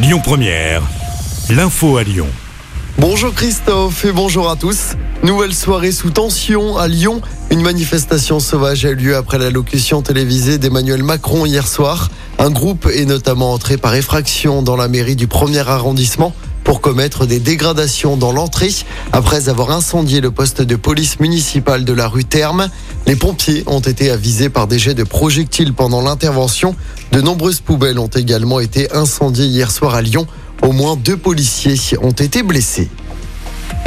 Lyon Première, l'info à Lyon. Bonjour Christophe et bonjour à tous. Nouvelle soirée sous tension à Lyon. Une manifestation sauvage a eu lieu après l'allocution télévisée d'Emmanuel Macron hier soir. Un groupe est notamment entré par effraction dans la mairie du premier arrondissement pour commettre des dégradations dans l'entrée après avoir incendié le poste de police municipale de la rue Terme. Les pompiers ont été avisés par des jets de projectiles pendant l'intervention. De nombreuses poubelles ont également été incendiées hier soir à Lyon. Au moins deux policiers ont été blessés.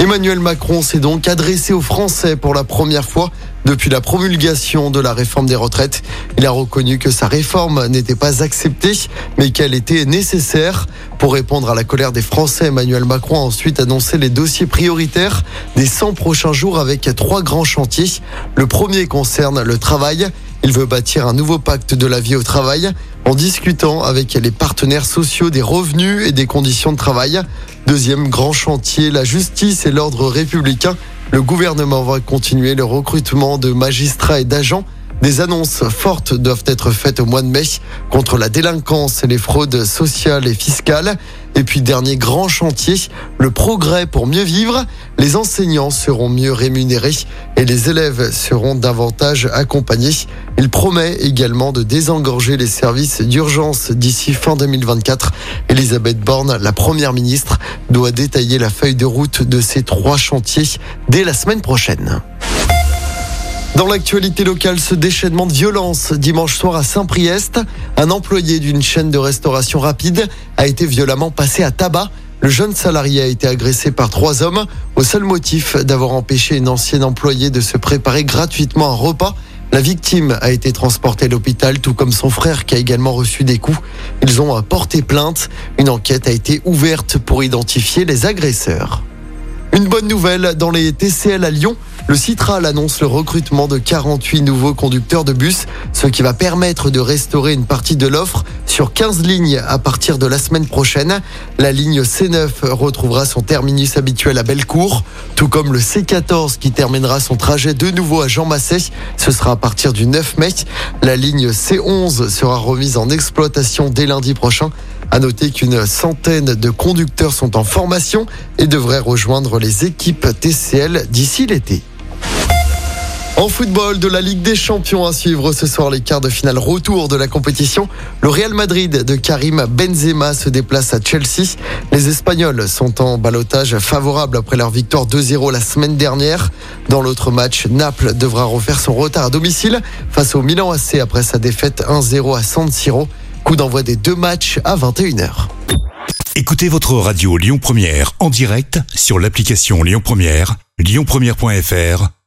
Emmanuel Macron s'est donc adressé aux Français pour la première fois depuis la promulgation de la réforme des retraites. Il a reconnu que sa réforme n'était pas acceptée, mais qu'elle était nécessaire. Pour répondre à la colère des Français, Emmanuel Macron a ensuite annoncé les dossiers prioritaires des 100 prochains jours avec trois grands chantiers. Le premier concerne le travail. Il veut bâtir un nouveau pacte de la vie au travail en discutant avec les partenaires sociaux des revenus et des conditions de travail. Deuxième grand chantier, la justice et l'ordre républicain. Le gouvernement va continuer le recrutement de magistrats et d'agents des annonces fortes doivent être faites au mois de mai contre la délinquance et les fraudes sociales et fiscales. Et puis dernier grand chantier, le progrès pour mieux vivre. Les enseignants seront mieux rémunérés et les élèves seront davantage accompagnés. Il promet également de désengorger les services d'urgence d'ici fin 2024. Elisabeth Borne, la première ministre, doit détailler la feuille de route de ces trois chantiers dès la semaine prochaine. Dans l'actualité locale, ce déchaînement de violence dimanche soir à Saint-Priest, un employé d'une chaîne de restauration rapide a été violemment passé à tabac. Le jeune salarié a été agressé par trois hommes au seul motif d'avoir empêché une ancienne employée de se préparer gratuitement un repas. La victime a été transportée à l'hôpital, tout comme son frère qui a également reçu des coups. Ils ont porté plainte. Une enquête a été ouverte pour identifier les agresseurs. Une bonne nouvelle dans les TCL à Lyon. Le Citral annonce le recrutement de 48 nouveaux conducteurs de bus, ce qui va permettre de restaurer une partie de l'offre sur 15 lignes à partir de la semaine prochaine. La ligne C9 retrouvera son terminus habituel à Bellecour, tout comme le C14 qui terminera son trajet de nouveau à Jean Massé. Ce sera à partir du 9 mai. La ligne C11 sera remise en exploitation dès lundi prochain. À noter qu'une centaine de conducteurs sont en formation et devraient rejoindre les équipes TCL d'ici l'été. En football de la Ligue des Champions à suivre ce soir les quarts de finale retour de la compétition. Le Real Madrid de Karim Benzema se déplace à Chelsea. Les Espagnols sont en balotage favorable après leur victoire 2-0 la semaine dernière. Dans l'autre match, Naples devra refaire son retard à domicile face au Milan AC après sa défaite 1-0 à San Siro. Coup d'envoi des deux matchs à 21h. Écoutez votre radio Lyon Première en direct sur l'application Lyon Première, lyonpremière.fr